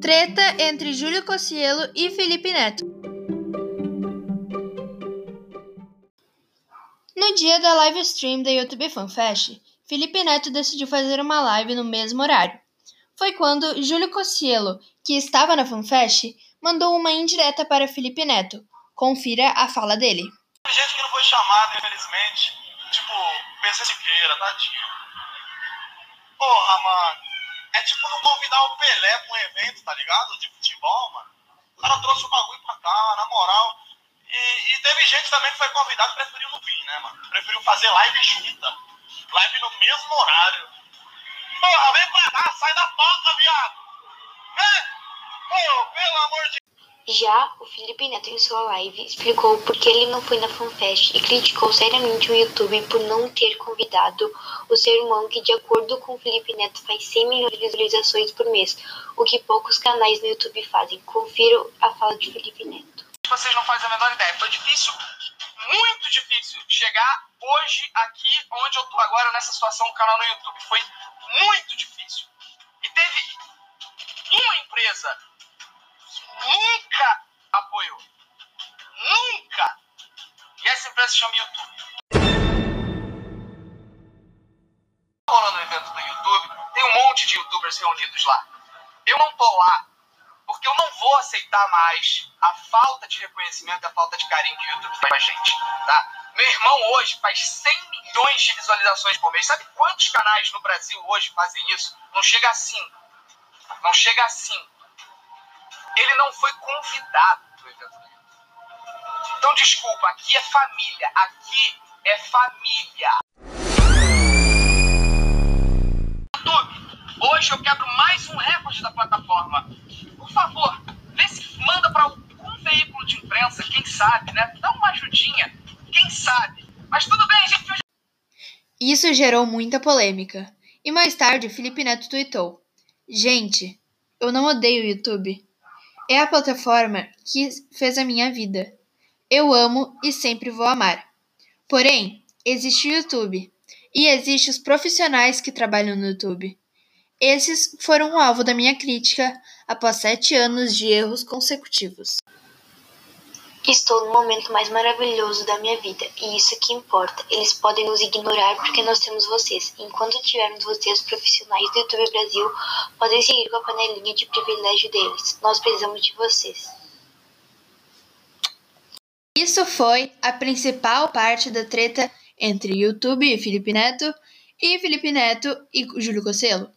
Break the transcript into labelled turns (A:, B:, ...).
A: Treta entre Júlio Cossielo e Felipe Neto. No dia da live stream da YouTube Fan Fest, Felipe Neto decidiu fazer uma live no mesmo horário. Foi quando Júlio Cossielo, que estava na FanFest, mandou uma indireta para Felipe Neto. Confira a fala dele.
B: Tem gente que não foi chamada, infelizmente. Tipo, PC Siqueira, tadinho. Porra, mano. É tipo não convidar o Pelé pra um evento, tá ligado? De futebol, mano. O cara trouxe o bagulho pra cá, na moral. E, e teve gente também que foi convidado e preferiu não vir, né, mano? Preferiu fazer live junta. Live no mesmo horário. Porra, vem pra cá, sai da porta, viado. Vem! Pô, pelo amor de
C: já o Felipe Neto, em sua live, explicou por que ele não foi na FanFest e criticou seriamente o YouTube por não ter convidado o ser humano que, de acordo com o Felipe Neto, faz 100 milhões de visualizações por mês, o que poucos canais no YouTube fazem. Confira a fala de Felipe Neto.
D: Vocês não fazem a menor ideia. Foi difícil, muito difícil, chegar hoje aqui onde eu tô agora nessa situação no canal no YouTube. Foi muito difícil. E teve uma empresa nunca apoiou. Nunca! E essa empresa se chama YouTube. Rolando o evento do YouTube, tem um monte de youtubers reunidos lá. Eu não tô lá porque eu não vou aceitar mais a falta de reconhecimento a falta de carinho que o YouTube faz pra gente, tá? Meu irmão hoje faz 100 milhões de visualizações por mês. Sabe quantos canais no Brasil hoje fazem isso? Não chega assim. Não chega assim ele não foi convidado para o evento YouTube. Então, desculpa, aqui é família. Aqui é família. YouTube, hoje eu quebro mais um recorde da plataforma. Por favor, vê se manda para algum veículo de imprensa, quem sabe, né? Dá uma ajudinha, quem sabe. Mas tudo bem, gente.
A: Isso gerou muita polêmica. E mais tarde, Felipe Neto tweetou: Gente, eu não odeio o YouTube. É a plataforma que fez a minha vida. Eu amo e sempre vou amar. Porém, existe o YouTube e existem os profissionais que trabalham no YouTube. Esses foram o alvo da minha crítica após sete anos de erros consecutivos.
C: Estou no momento mais maravilhoso da minha vida e isso que importa. Eles podem nos ignorar porque nós temos vocês. Enquanto tivermos vocês, profissionais do YouTube Brasil, podem seguir com a panelinha de privilégio deles. Nós precisamos de vocês.
A: Isso foi a principal parte da treta entre YouTube e Felipe Neto e Felipe Neto e Júlio Cocelo.